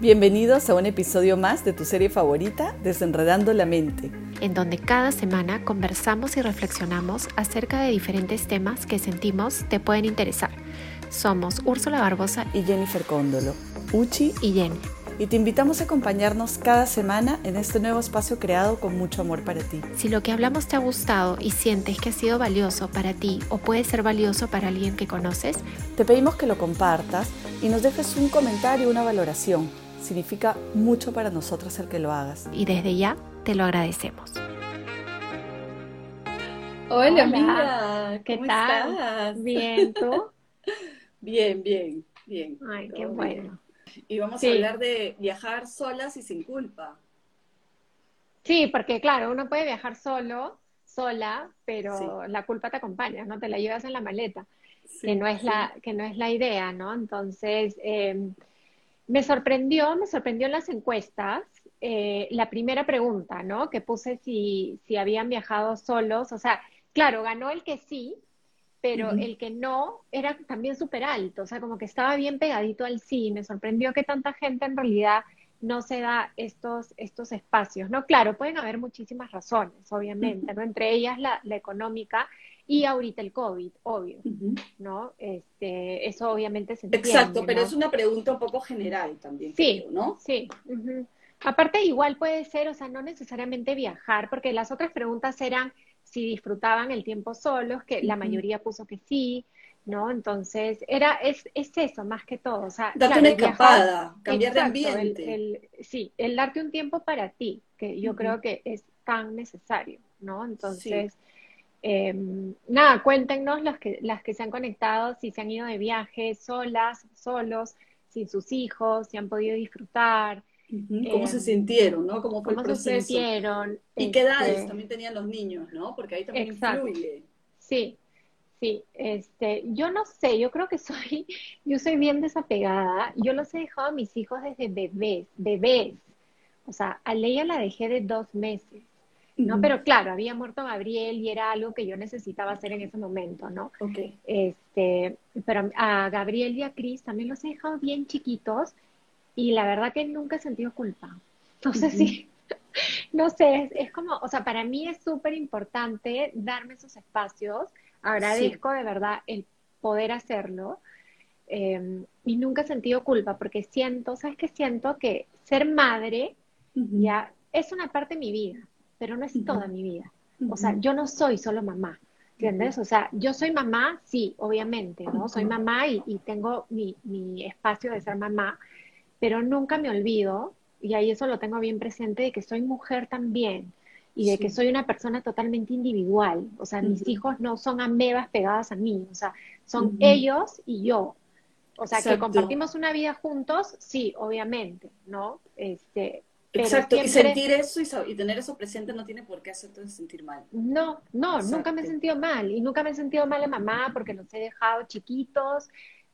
Bienvenidos a un episodio más de tu serie favorita, Desenredando la Mente, en donde cada semana conversamos y reflexionamos acerca de diferentes temas que sentimos te pueden interesar. Somos Úrsula Barbosa y Jennifer Cóndolo, Uchi y Jenny. Y te invitamos a acompañarnos cada semana en este nuevo espacio creado con mucho amor para ti. Si lo que hablamos te ha gustado y sientes que ha sido valioso para ti o puede ser valioso para alguien que conoces, te pedimos que lo compartas y nos dejes un comentario una valoración Significa mucho para nosotros el que lo hagas. Y desde ya te lo agradecemos. Hola, amiga. ¿Qué tal? Estás? Bien, ¿tú? bien, bien, bien. Ay, qué bueno. Y vamos a hablar de viajar solas y sin culpa. Sí, porque claro, uno puede viajar solo, sola, pero la culpa te acompaña, ¿no? Te la llevas en la maleta, que, no es la, que no es la idea, ¿no? Entonces, eh, me sorprendió, me sorprendió en las encuestas eh, la primera pregunta, ¿no? Que puse si, si habían viajado solos. O sea, claro, ganó el que sí, pero el que no era también súper alto. O sea, como que estaba bien pegadito al sí. Me sorprendió que tanta gente en realidad no se da estos, estos espacios, ¿no? Claro, pueden haber muchísimas razones, obviamente, ¿no? Entre ellas la, la económica y ahorita el COVID, obvio, ¿no? Este, eso obviamente se entiende. Exacto, pero es una pregunta un poco general también, sí, ¿no? Sí. Aparte, igual puede ser, o sea, no necesariamente viajar, porque las otras preguntas eran si disfrutaban el tiempo solos, que la mayoría puso que sí, ¿no? Entonces, era, es, es eso más que todo. O sea, darte una escapada, cambiar de ambiente. sí, el darte un tiempo para ti, que yo creo que es tan necesario, ¿no? Entonces, Em, nada, cuéntenos las que, las que se han conectado, si se han ido de viaje solas, solos, sin sus hijos, si han podido disfrutar. ¿Cómo se em, sintieron, no? ¿Cómo fue el proceso? se sintieron? ¿Y qué edades este también tenían los niños, no? Porque ahí también influye. Sí, sí. Este, yo no sé, yo creo que soy, yo soy bien desapegada. Yo los he dejado a mis hijos desde bebés, bebés. O sea, a Leia la dejé de dos meses. ¿No? Pero claro, había muerto Gabriel y era algo que yo necesitaba hacer en ese momento, ¿no? Okay. Este, pero a Gabriel y a Cris también los he dejado bien chiquitos y la verdad que nunca he sentido culpa. No sé si, no sé, es, como, o sea, para mí es súper importante darme esos espacios. Agradezco de verdad el poder hacerlo. Em, y nunca he sentido culpa porque siento, ¿sabes qué? Siento que ser madre ya es una parte de mi vida pero no es toda mi vida. O sea, yo no soy solo mamá, ¿entiendes? O sea, yo soy mamá, sí, obviamente, ¿no? Soy mamá y, tengo mi, espacio de ser mamá, pero nunca me olvido, y ahí eso lo tengo bien presente, de que soy mujer también y de que soy una persona totalmente individual. O sea, mis hijos no son amebas pegadas a mí, o sea, son ellos y yo. O sea, que compartimos una vida juntos, sí, obviamente, ¿no? Este, Exacto, y sentir eso y, tener eso presente no tiene por qué hacerte sentir mal. No, no, nunca me he sentido mal. Y nunca me he sentido mal a mamá porque los he dejado chiquitos,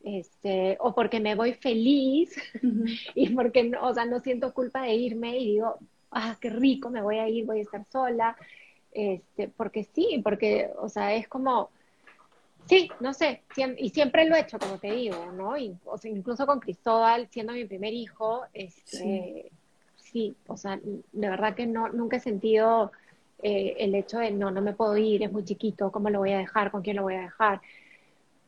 este, o porque me voy feliz, y porque, o sea, no siento culpa de irme y digo, ah, qué rico, me voy a ir, voy a estar sola. Este, porque sí, porque, o sea, es como, sí, no sé, y siempre lo he hecho, como te digo, ¿no? Y, o sea, incluso con Cristóbal, siendo mi primer hijo, este sí, o sea, de verdad que no, nunca he sentido eh, el hecho de no, no me puedo ir, es muy chiquito, ¿cómo lo voy a dejar? ¿Con quién lo voy a dejar?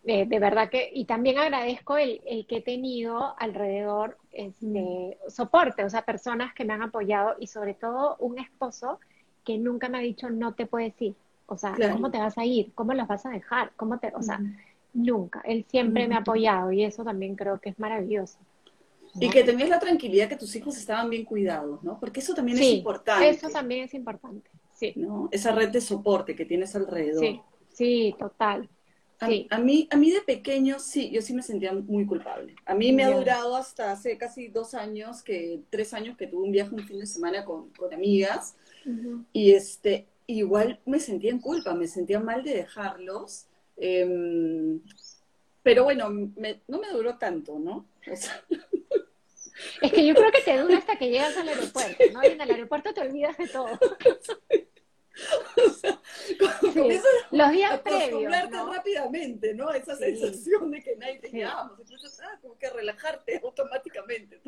Eh, de verdad que, y también agradezco el, que he tenido alrededor este, soporte, o sea, personas que me han apoyado y sobre todo un esposo que nunca me ha dicho no te puedes ir. O sea, ¿cómo te vas a ir? ¿Cómo los vas a dejar? ¿Cómo te, o sea, nunca. Él siempre me ha apoyado y eso también creo que es maravilloso. Y que tenías la tranquilidad que tus hijos estaban bien cuidados, ¿no? Porque eso también es importante. Eso también es importante, sí. ¿no? Esa red de soporte que tienes alrededor. Sí, sí, total. A, mí, a mí de pequeño, sí, yo sí me sentía muy culpable. A mí me ha durado hasta hace casi dos años, que tres años que tuve un viaje un fin de semana con, con amigas. Y este, igual me sentía en culpa, me sentía mal de dejarlos. Em, pero bueno, no me duró tanto, ¿no? O sea, es que yo creo que te dura hasta que llegas al aeropuerto, ¿no? Y en el aeropuerto te olvidas de todo. O sea, los días previos. ¿no? rápidamente, ¿no? Esa sensación de que nadie te llama. Entonces, ah, como que relajarte automáticamente.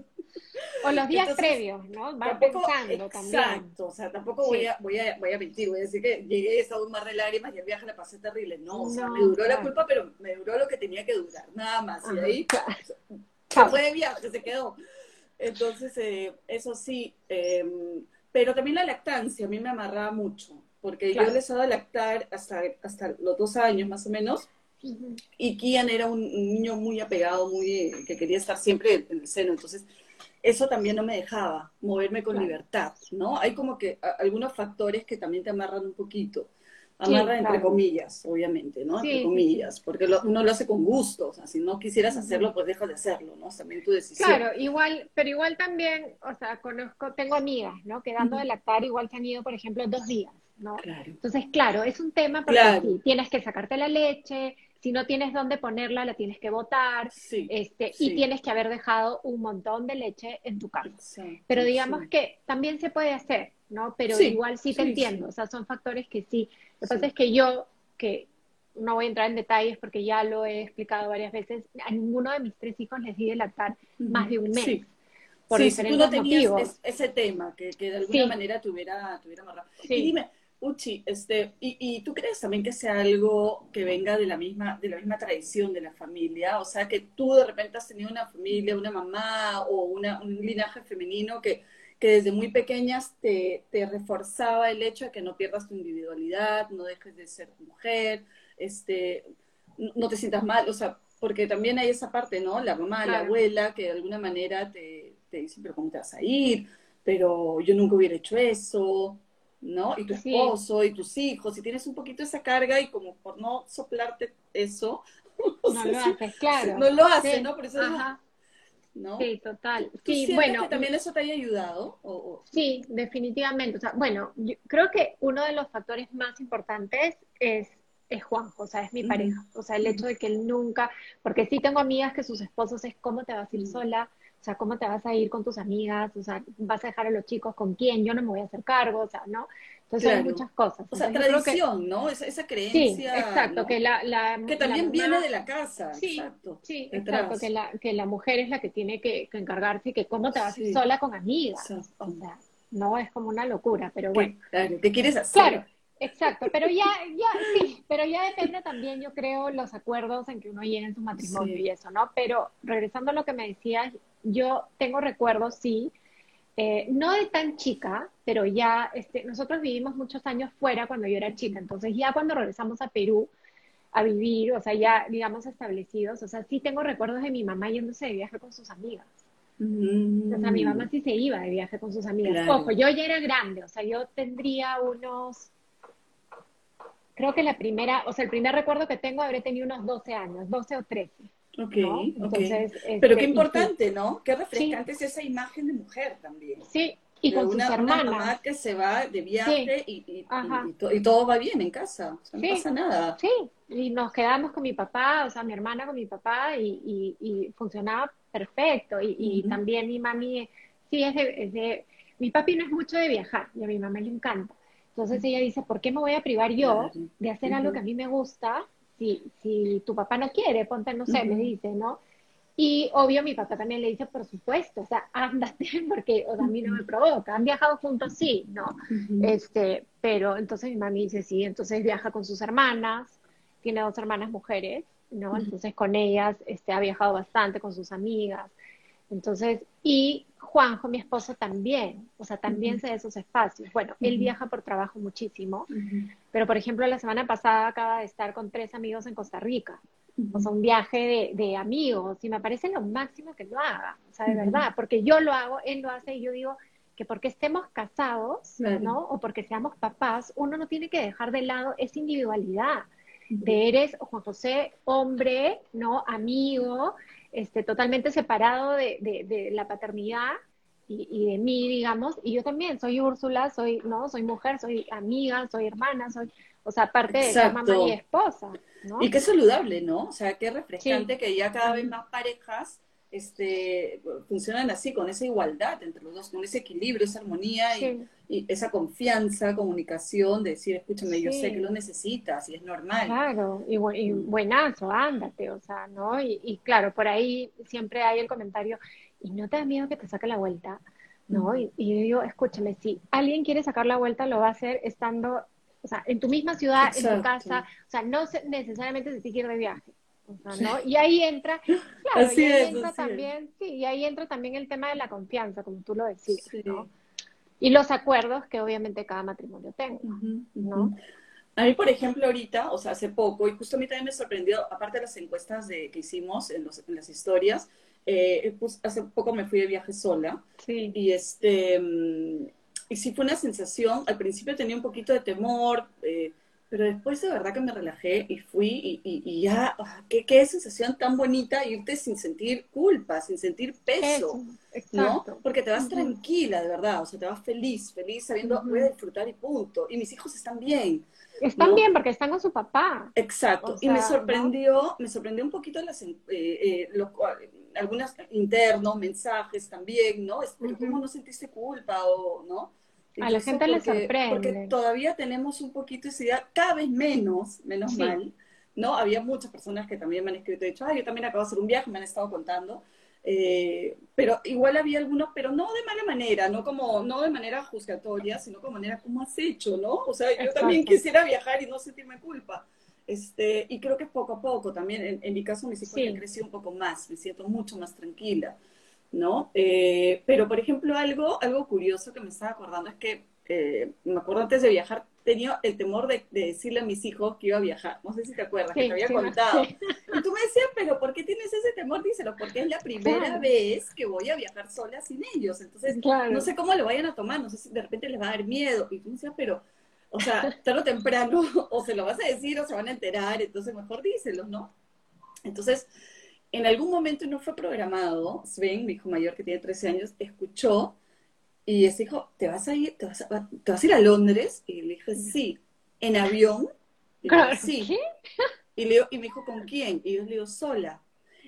O los días previos, ¿no? Va pensando también. Exacto, o sea, tampoco voy, a, voy, a, voy a mentir, voy a decir que llegué, estaba un mar de lágrimas y el viaje la pasé terrible. No, o sea, me duró la culpa, pero me duró lo que tenía que durar, nada más. y ahí se fue de viaje, se quedó. Entonces, eh, eso sí, em, pero también la lactancia a mí me amarraba mucho, porque yo les daba lactar hasta, hasta los dos años más o menos, y Kian era un, niño muy apegado, muy que quería estar siempre en el seno, entonces eso también no me dejaba moverme con libertad, ¿no? Hay como que algunos factores que también te amarran un poquito. Amarran entre comillas, obviamente, ¿no? entre comillas, porque uno lo hace con gusto, o sea, si no quisieras hacerlo, pues deja de hacerlo, ¿no? También tu decisión. Claro, igual, pero igual también, o sea, conozco, tengo amigas, ¿no? Que dando de lactar igual se han ido, por ejemplo, dos días, ¿no? Claro. Entonces, claro, es un tema porque tienes que sacarte la leche, si no tienes dónde ponerla, la tienes que botar, este, y tienes que haber dejado un montón de leche en tu casa. Pero digamos que también se puede hacer, ¿no? Pero igual sí te entiendo, o sea, son factores que sí. Lo que pasa es que yo, que no voy a entrar en detalles porque ya lo he explicado varias veces, a ninguno de mis tres hijos les di de lactar más de un mes. Por sí, tú no tenías ese tema que, que de alguna manera tuviera, tuviera amarrado. Y dime, Uchi, este, y, y, tú crees también que sea algo que venga de la misma, de la misma tradición de la familia, o sea, que tú de repente has tenido una familia, una mamá o una, un linaje femenino que, que desde muy pequeñas te, te, reforzaba el hecho de que no pierdas tu individualidad, no dejes de ser mujer, este, no te sientas mal, o sea, porque también hay esa parte, ¿no? La mamá, la abuela, que de alguna manera te, te dice, pero ¿cómo te vas a ir? Pero yo nunca hubiera hecho eso, ¿no? Y tu esposo y tus hijos, y tienes un poquito esa carga y como por no soplarte eso, no, lo haces, claro. No lo haces, ¿no? Por eso ¿no? Sí, total. Sí, bueno. Que también eso te haya ayudado? O, Sí, definitivamente. O sea, bueno, yo creo que uno de los factores más importantes es, es Juanjo, o sea, es mi pareja. O sea, el hecho de que él nunca, porque sí tengo amigas que sus esposos es cómo te vas a ir sola, o sea, ¿cómo te vas a ir con tus amigas? O sea, ¿vas a dejar a los chicos con quién? Yo no me voy a hacer cargo, o sea, ¿no? Entonces hay muchas cosas. O sea, tradición, ¿no? Esa, esa, creencia. Sí, exacto, que la, Que también viene de la casa, sí, exacto. Sí, exacto, que la, que la mujer es la que tiene que, encargarse y que cómo te vas ir sola con amigas. O sea, no es como una locura, pero bueno. Claro, ¿qué quieres hacer? Claro, Exacto, pero ya, ya, sí, pero ya depende también, yo creo, los acuerdos en que uno llegue en su matrimonio y eso, ¿no? Pero regresando a lo que me decías, yo tengo recuerdos, sí, eh, no de tan chica, pero ya, este, nosotros vivimos muchos años fuera cuando yo era chica, entonces ya cuando regresamos a Perú a vivir, o sea, ya, digamos, establecidos, o sea, sí tengo recuerdos de mi mamá yéndose de viaje con sus amigas. O sea, mi mamá sí se iba de viaje con sus amigas. Ojo, yo ya era grande, o sea, yo tendría unos creo que la primera, o sea, el primer recuerdo que tengo habré tenido unos 12 años, 12 o 13. Ok, Entonces, Pero qué este, importante, ¿no? Qué refrescante es esa imagen de mujer también. Sí, y con una, sus hermanas. Una mamá que se va de viaje y, y, todo va bien en casa, no pasa nada. Sí, y nos quedamos con mi papá, o sea, mi hermana con mi papá y, funcionaba perfecto. Y, también mi mami, sí, es de, es de, mi papi no es mucho de viajar y a mi mamá le encanta. Entonces ella dice, ¿por qué me voy a privar yo de hacer algo que a mí me gusta si, si tu papá no quiere? Ponte, no sé, me dice, ¿no? Y obvio mi papá también le dice, por supuesto, o sea, ándate porque o sea, a mí no me provoca. Han viajado juntos, sí, ¿no? este, pero entonces mi mamá dice, sí, entonces viaja con sus hermanas, tiene dos hermanas mujeres, ¿no? Entonces con ellas este, ha viajado bastante, con sus amigas. Entonces, y Juanjo, mi esposo, también, o sea, también se da esos espacios. Bueno, él viaja por trabajo muchísimo, pero por ejemplo, la semana pasada acaba de estar con tres amigos en Costa Rica, o sea, un viaje de, amigos, y me parece lo máximo que lo haga, o sea, de verdad, porque yo lo hago, él lo hace, y yo digo que porque estemos casados, ¿no? O porque seamos papás, uno no tiene que dejar de lado esa individualidad de eres Juan José, hombre, ¿no? Amigo, este, totalmente separado de, de, la paternidad y, de mí, digamos, y yo también soy Úrsula, soy, ¿no? Soy mujer, soy amiga, soy hermana, soy, o sea, parte de ser mamá y esposa, ¿no? Y qué saludable, ¿no? O sea, qué refrescante que ya cada vez más parejas este, funcionan así, con esa igualdad entre los dos, con ese equilibrio, esa armonía y, esa confianza, comunicación, de decir, escúchame, yo sé que lo necesitas y es normal. Claro, y, y mm. buenazo, ándate, o sea, ¿no? Y, claro, por ahí siempre hay el comentario, y no te da miedo que te saque la vuelta, ¿no? Y, y, yo digo, escúchame, si alguien quiere sacar la vuelta, lo va a hacer estando, o sea, en tu misma ciudad, en tu casa, o sea, no necesariamente se tiene que ir de viaje. O sea, ¿no? Y ahí entra, claro, y ahí entra también, sí, y ahí entra también el tema de la confianza, como tú lo decías, ¿no? Y los acuerdos que obviamente cada matrimonio tenga, ¿no? A mí, por ejemplo, ahorita, o sea, hace poco, y justo a mí también me sorprendió, aparte de las encuestas de, que hicimos en, los, en las historias, eh, pues, hace poco me fui de viaje sola. Sí. Y este, mm, y sí fue una sensación, al principio tenía un poquito de temor, eh, pero después de verdad que me relajé y fui y, ya, ah, ¿qué, qué, sensación tan bonita irte sin sentir culpa, sin sentir peso, ¿no? Porque te vas tranquila, de verdad, o sea, te vas feliz, feliz sabiendo voy a disfrutar y punto. Y mis hijos están bien. Están bien porque están con su papá. Exacto. y me sorprendió, me sorprendió un poquito las, eh, eh, algunos internos, mensajes también, ¿no? ¿Cómo no sentiste culpa o, no? A la gente le sorprende. Porque todavía tenemos un poquito esa idea, cada vez menos, menos mal, ¿no? Había muchas personas que también me han escrito y dicho, ay, yo también acabo de hacer un viaje, me han estado contando. Eh, pero igual había algunos, pero no de mala manera, no como, no de manera juzgatoria, sino como manera, ¿cómo has hecho, no? O sea, yo también quisiera viajar y no sentirme culpa. Este, y creo que poco a poco también, en, mi caso, mis hijos han crecido un poco más, me siento mucho más tranquila. ¿No? Eh, pero, por ejemplo, algo, algo curioso que me estaba acordando es que, eh, me acuerdo antes de viajar, tenía el temor de, decirle a mis hijos que iba a viajar. No sé si te acuerdas, que te había contado. Y tú me decías, pero ¿por qué tienes ese temor? Díselo, porque es la primera vez que voy a viajar sola sin ellos. Entonces, no sé cómo lo vayan a tomar, no sé si de repente les va a dar miedo. Y tú me decías, pero, o sea, tarde o temprano, o se lo vas a decir o se van a enterar, entonces mejor díselo, ¿no? Entonces, en algún momento no fue programado, Sven, mi hijo mayor que tiene 13 años, escuchó y ese dijo, ¿te vas a ir, te vas a, ir a Londres? Y le dije, sí, en avión. Y sí. Y, le, y me dijo, ¿con quién? Y yo le digo, sola.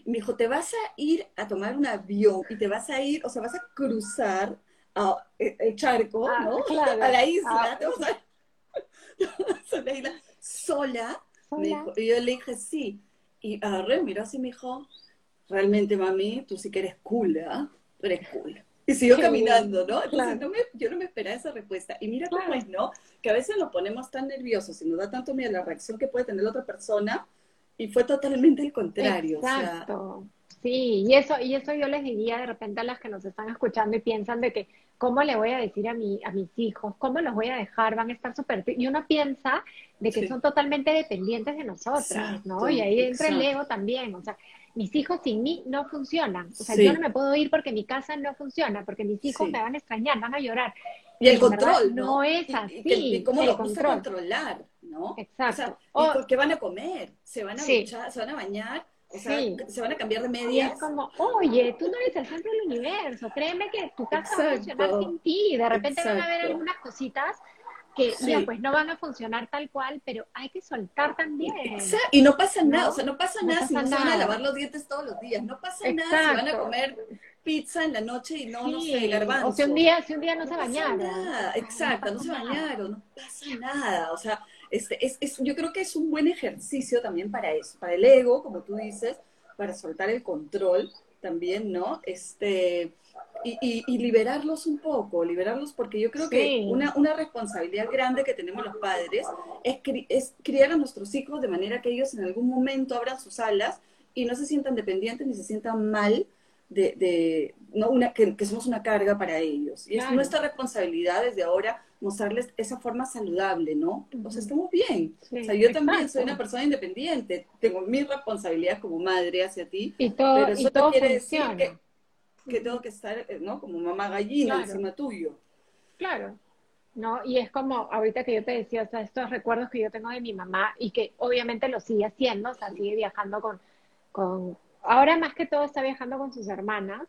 Y me dijo, te vas a ir a tomar un avión y te vas a ir, o sea, vas a cruzar e, el charco, ah, ¿no? A la isla, ah. te vas a, la isla sola. y yo le dije, sí. Y agarré, miró así y me dijo, realmente mami, tú sí que eres cool, ¿ah? Tú eres cool. Y siguió caminando, ¿no? Entonces no me, yo no me esperaba esa respuesta. Y mira cómo es, ¿no? Que a veces nos ponemos tan nerviosos y nos da tanto miedo la reacción que puede tener la otra persona y fue totalmente el contrario. Exacto. Sí, y eso, y eso yo les diría de repente a las que nos están escuchando y piensan de que, ¿cómo le voy a decir a, mi, a mis hijos? ¿Cómo los voy a dejar? Van a estar súper... Y uno piensa de que son totalmente dependientes de nosotras, ¿no? Y ahí entra el ego también, o sea, mis hijos sin mí no funcionan. O sea, yo no me puedo ir porque mi casa no funciona, porque mis hijos me van a extrañar, van a llorar. Y el control, ¿no? ¿no? es así. Y, cómo lo control. controlar, ¿no? Exacto. O sea, ¿Qué van a comer? ¿Se van a, se van a bañar? O sea, se van a cambiar de medias. es como, oye, tú no eres el centro del universo, créeme que tu casa va a funcionar sin ti. De repente van a haber algunas cositas que ya pues no van a funcionar tal cual, pero hay que soltar también. Exacto. Y no pasa nada, o sea, no pasa nada si no se van a lavar los dientes todos los días, no pasa nada si van a comer pizza en la noche y no, no sé, garbanzo. O si un día, si un día no, se bañaron. Nada. Exacto, no, se bañaron, no pasa nada, o sea, este, es, es, yo creo que es un buen ejercicio también para eso, para el ego, como tú dices, para soltar el control también, ¿no? Este, y, y, liberarlos un poco, liberarlos porque yo creo que una, una, responsabilidad grande que tenemos los padres es, es criar a nuestros hijos de manera que ellos en algún momento abran sus alas y no se sientan dependientes ni se sientan mal de, de no una, que, somos una carga para ellos. Y es nuestra responsabilidad desde ahora mostrarles esa forma saludable, ¿no? O sea, estamos bien. o sea, yo también soy una persona independiente, tengo mis responsabilidades como madre hacia ti, y todo, pero eso no quiere decir que, que, tengo que estar, eh, ¿no? Como mamá gallina encima tuyo. Claro. ¿no? Y es como ahorita que yo te decía, o sea, estos recuerdos que yo tengo de mi mamá y que obviamente lo sigue haciendo, o sea, sigue viajando con, con ahora más que todo está viajando con sus hermanas,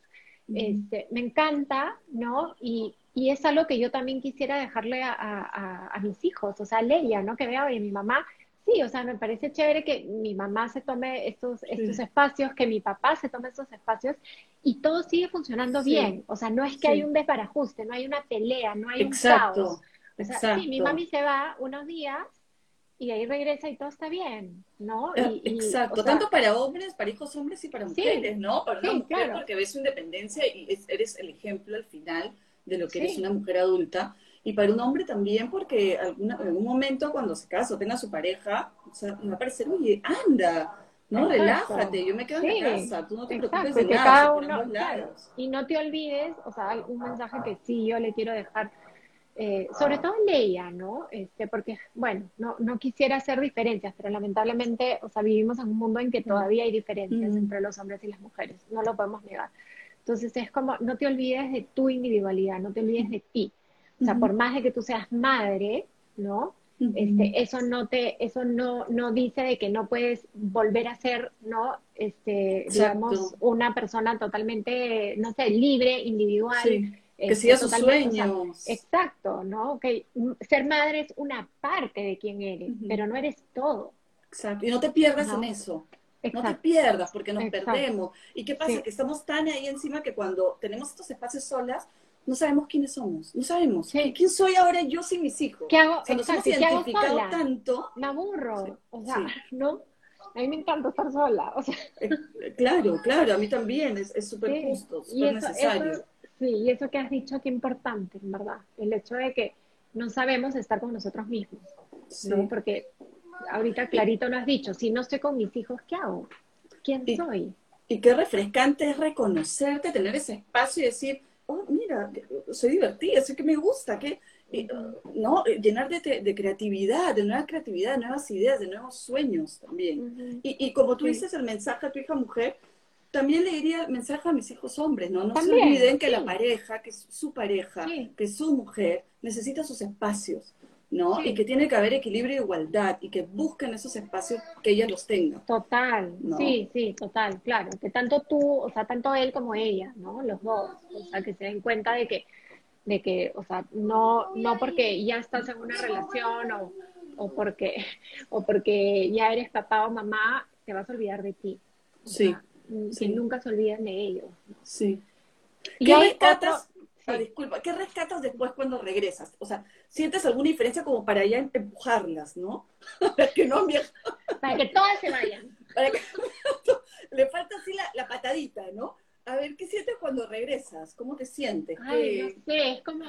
este, me encanta, ¿no? Y, y, es algo que yo también quisiera dejarle a, a, mis hijos, o sea, a Leia, ¿no? Que vea, oye, mi mamá, sí, o sea, me parece chévere que mi mamá se tome estos, estos espacios, que mi papá se tome estos espacios y todo sigue funcionando bien. O sea, no es que hay un desbarajuste, no hay una pelea, no hay un caos. O sea, sí, mi mami se va unos días y ahí regresa y todo está bien, ¿no? Eh, exacto, tanto para hombres, para hijos hombres y para mujeres, ¿no? Para una mujer porque ves su independencia y eres el ejemplo al final de lo que eres una mujer adulta. Y para un hombre también porque alguna, en algún momento cuando se casa o tenga su pareja, o sea, va a parecer, oye, anda, no, relájate, yo me quedo en la casa, tú no te preocupes de nada, cada uno, Y no te olvides, o sea, un mensaje que sí yo le quiero dejar, eh, sobre todo en Leia, ¿no? Este, porque, bueno, no, no quisiera hacer diferencias, pero lamentablemente, o sea, vivimos en un mundo en que todavía hay diferencias mm. entre los hombres y las mujeres, no lo podemos negar. Entonces es como, no te olvides de tu individualidad, no te olvides de ti. O sea, por más de que tú seas madre, ¿no? Este, eso no te, eso no, no dice de que no puedes volver a ser, ¿no? Este, digamos, una persona totalmente, no sé, libre, individual. que este, siga sus sueños. exacto, ¿no? Que ser madre es una parte de quien eres, pero no eres todo. Exacto. Y no te pierdas en eso. No te pierdas porque nos perdemos. ¿Y qué pasa? Que estamos tan ahí encima que cuando tenemos estos espacios solas, no sabemos quiénes somos, no sabemos. ¿Quién soy ahora yo sin mis hijos? ¿Qué hago? O sea, identificado tanto. Me aburro, o sea, ¿no? A mí me encanta estar sola, o sea. Eh, claro, claro, a mí también, es súper justo, súper necesario. sí, y eso que has dicho, qué importante, en verdad, el hecho de que no sabemos estar con nosotros mismos, ¿no? Porque ahorita clarito lo has dicho, si no estoy con mis hijos, ¿qué hago? ¿Quién soy? Y qué refrescante es reconocerte, tener ese espacio y decir, oh, mira, soy divertida, sé que me gusta, que, ¿no? Llenar de, creatividad, de nueva creatividad, de nuevas ideas, de nuevos sueños también. y, como tú dices el mensaje a tu hija mujer, también le diría el mensaje a mis hijos hombres, ¿no? No se olviden que la pareja, que su pareja, que es su mujer, necesita sus espacios. ¿No? Y que tiene que haber equilibrio e igualdad y que busquen esos espacios que ella los tenga. Total, sí, sí, total, claro. Que tanto tú, o sea, tanto él como ella, ¿no? Los dos. O sea, que se den cuenta de que, de que o sea, no, no porque ya estás en una relación o, o, porque, o porque ya eres papá o mamá, te vas a olvidar de ti. sí, Que nunca se olviden de ellos. Sí. Y ¿Qué rescatas? Ah, disculpa, ¿qué rescatas después cuando regresas? O sea, ¿sientes alguna diferencia como para ya empujarlas, no? para que no Para que todas se vayan. Le falta así la, patadita, ¿no? A ver, ¿qué sientes cuando regresas? ¿Cómo te sientes? Ay, no sé, es como,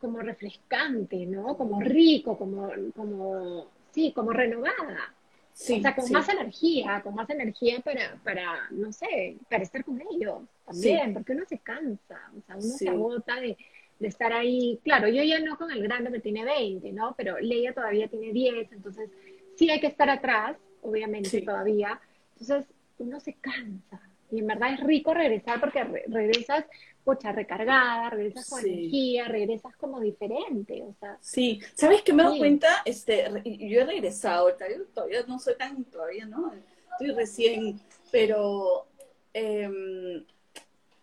como, refrescante, ¿no? Como rico, como, como, sí, como renovada. Sí, o sea, con más energía, con más energía para, para, no sé, para estar con ellos también, porque uno se cansa, o sea, uno se agota de, de, estar ahí. Claro, yo ya no con el grande que tiene 20, ¿no? Pero Leia todavía tiene 10, entonces sí hay que estar atrás, obviamente, todavía. Entonces, uno se cansa. Y en verdad es rico regresar porque regresas pocha, recargada, regresas con energía, regresas como diferente, o sea. Sí, ¿sabes qué me doy cuenta? Este, yo he regresado, todavía no soy tan, todavía no, estoy recién, pero em,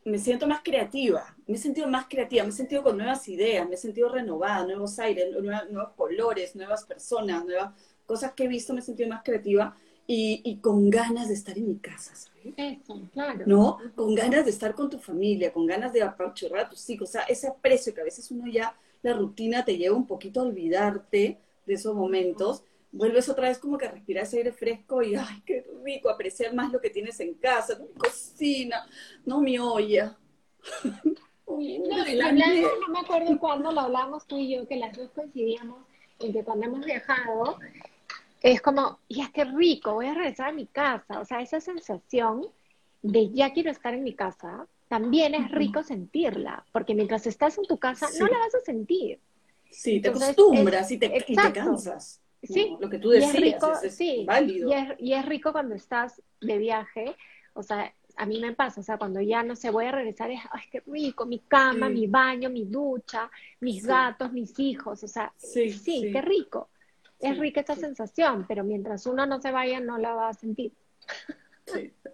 me siento más creativa, me he sentido más creativa, me he sentido con nuevas ideas, me he sentido renovada, nuevos aires, nuevos colores, nuevas personas, nuevas cosas que he visto, me he sentido más creativa y, y con ganas de estar en mi casa, ¿sabes? Eso, claro. ¿No? Con ganas de estar con tu familia, con ganas de apachurrar a tus hijos, o sea, ese aprecio que a veces uno ya, la rutina te lleva un poquito a olvidarte de esos momentos, vuelves otra vez como que a respirar ese aire fresco y, ay, qué rico, apreciar más lo que tienes en casa, mi cocina, no mi olla. no, no me acuerdo cuándo lo hablamos tú y yo, que las dos coincidíamos en que cuando hemos viajado, es como, ya qué rico, voy a regresar a mi casa. O sea, esa sensación de ya quiero estar en mi casa, también es rico sentirla, porque mientras estás en tu casa no la vas a sentir. Sí, te acostumbras y, te, cansas. Sí, lo que tú decías, es, válido. Y es, rico cuando estás de viaje, o sea, a mí me pasa, o sea, cuando ya no sé, voy a regresar, es, ay, qué rico, mi cama, mi baño, mi ducha, mis gatos, mis hijos, o sea, sí, qué rico. Es rica esta sensación, pero mientras uno no se vaya no la va a sentir.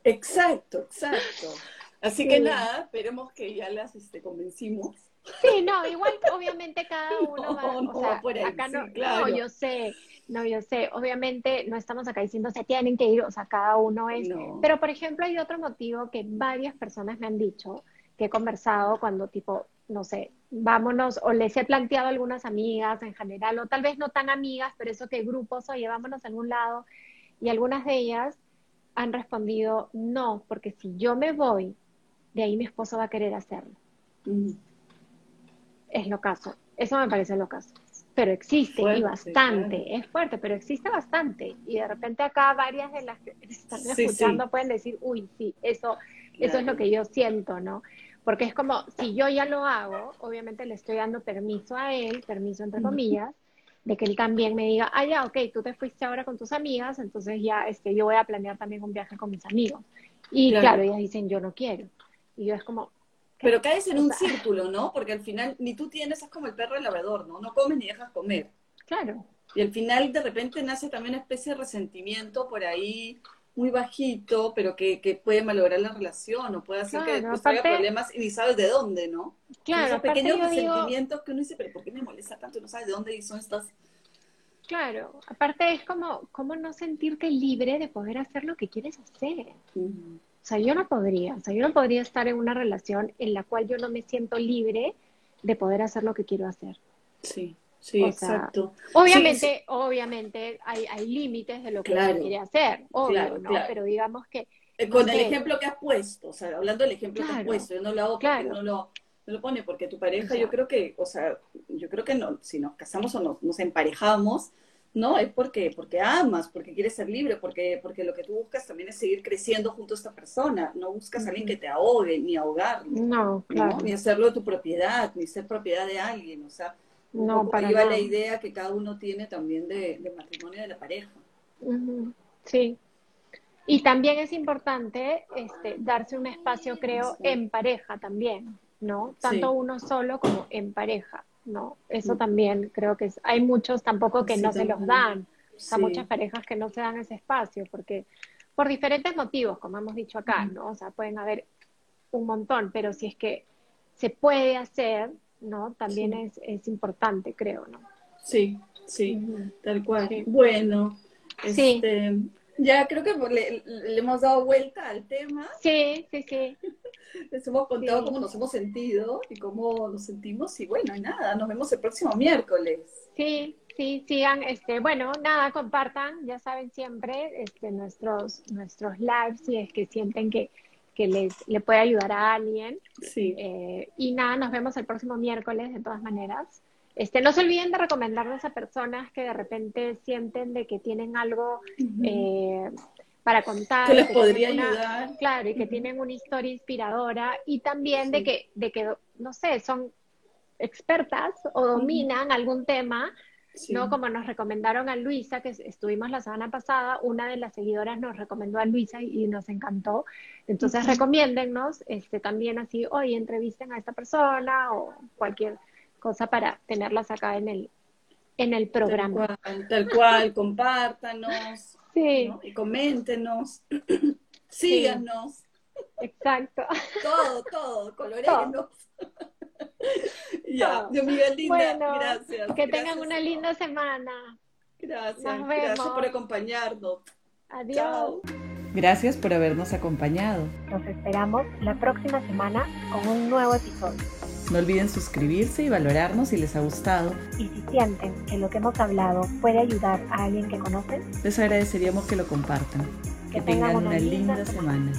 Exacto, exacto. Así que nada, esperemos que ya las este, convencimos. Sí, no, igual obviamente cada uno va, o sea, por acá no, no, yo sé, no, yo sé, obviamente no estamos acá diciendo se tienen que ir, o sea, cada uno es, pero por ejemplo hay otro motivo que varias personas me han dicho, que he conversado cuando tipo, no sé, vámonos, o les he planteado a algunas amigas en general, o tal vez no tan amigas, pero eso que grupos, oye, vámonos a algún lado, y algunas de ellas han respondido, no, porque si yo me voy, de ahí mi esposo va a querer hacerlo. Mm. Es lo caso, eso me parece lo caso. Pero existe y bastante, es fuerte, pero existe bastante. Y de repente acá varias de las que están escuchando pueden decir, uy, sí, eso, eso es lo que yo siento, ¿no? Porque es como, si yo ya lo hago, obviamente le estoy dando permiso a él, permiso entre comillas, de que él también me diga, ah, ya, ok, tú te fuiste ahora con tus amigas, entonces ya este, yo voy a planear también un viaje con mis amigos. Y claro, ellas dicen, yo no quiero. Y yo es como... Pero caes en un círculo, ¿no? Porque al final ni tú tienes, es como el perro del labrador, ¿no? No comes ni dejas comer. Claro. Y al final de repente nace también una especie de resentimiento por ahí muy bajito, pero que, que puede malograr la relación o puede hacer que después traiga problemas y ni sabes de dónde, ¿no? Claro, Esos pequeños sentimientos que uno dice, pero ¿por qué me molesta tanto? No sabes de dónde son estas... Claro, aparte es como, como no sentirte libre de poder hacer lo que quieres hacer. O sea, yo no podría, o sea, yo no podría estar en una relación en la cual yo no me siento libre de poder hacer lo que quiero hacer. Sí. Sí, exacto. Obviamente, obviamente hay, hay límites de lo que uno quiere hacer, obvio, ¿no? Pero digamos que... Eh, con el ejemplo que has puesto, o sea, hablando del ejemplo que has puesto, yo no lo hago porque no lo, no lo pone, porque tu pareja, yo creo que, o sea, yo creo que no, si nos casamos o nos, nos emparejamos, ¿no? Es porque, porque amas, porque quieres ser libre, porque, porque lo que tú buscas también es seguir creciendo junto a esta persona. No buscas a alguien que te ahogue, ni ahogarlo. No, claro. Ni hacerlo de tu propiedad, ni ser propiedad de alguien. O sea, no, para lleva la idea que cada uno tiene también de, matrimonio de la pareja. Sí. Y también es importante este, darse un espacio, creo, en pareja también, ¿no? Tanto uno solo como en pareja, ¿no? Eso también creo que es, hay muchos tampoco que no se los dan, o sea, muchas parejas que no se dan ese espacio, porque por diferentes motivos, como hemos dicho acá, ¿no? O sea, pueden haber un montón, pero si es que se puede hacer, ¿no? También es, es, importante, creo, ¿no? Sí, sí, tal cual. Bueno, este, ya creo que le, hemos dado vuelta al tema. Sí, sí, sí. Les hemos contado cómo nos hemos sentido y cómo nos sentimos y bueno, nada, nos vemos el próximo miércoles. Sí, sí, sigan, este, bueno, nada, compartan, ya saben siempre, este, nuestros, nuestros lives si es que sienten que que les le puede ayudar a alguien. Sí. Eh, y nada, nos vemos el próximo miércoles de todas maneras. Este, no se olviden de recomendarnos a personas que de repente sienten de que tienen algo eh, para contar. Que les podría ayudar. Claro, y que tienen una historia inspiradora y también de, que, de que, no sé, son expertas o dominan algún tema ¿no? Como nos recomendaron a Luisa, que estuvimos la semana pasada, una de las seguidoras nos recomendó a Luisa y, nos encantó. Entonces, recomiéndennos este, también así, hoy entrevisten a esta persona o cualquier cosa para tenerlas acá en el, en el programa. Tal cual, compártanos sí. y coméntenos, síganos. Exacto. Todo, todo, colorenos. ya, Dios mío, linda, gracias. Que tengan una linda semana. Gracias, gracias por acompañarnos. Adiós. Gracias por habernos acompañado. Nos esperamos la próxima semana con un nuevo episodio. No olviden suscribirse y valorarnos si les ha gustado. Y si sienten que lo que hemos hablado puede ayudar a alguien que conocen, les agradeceríamos que lo compartan. Que, tengan, una, linda, semana.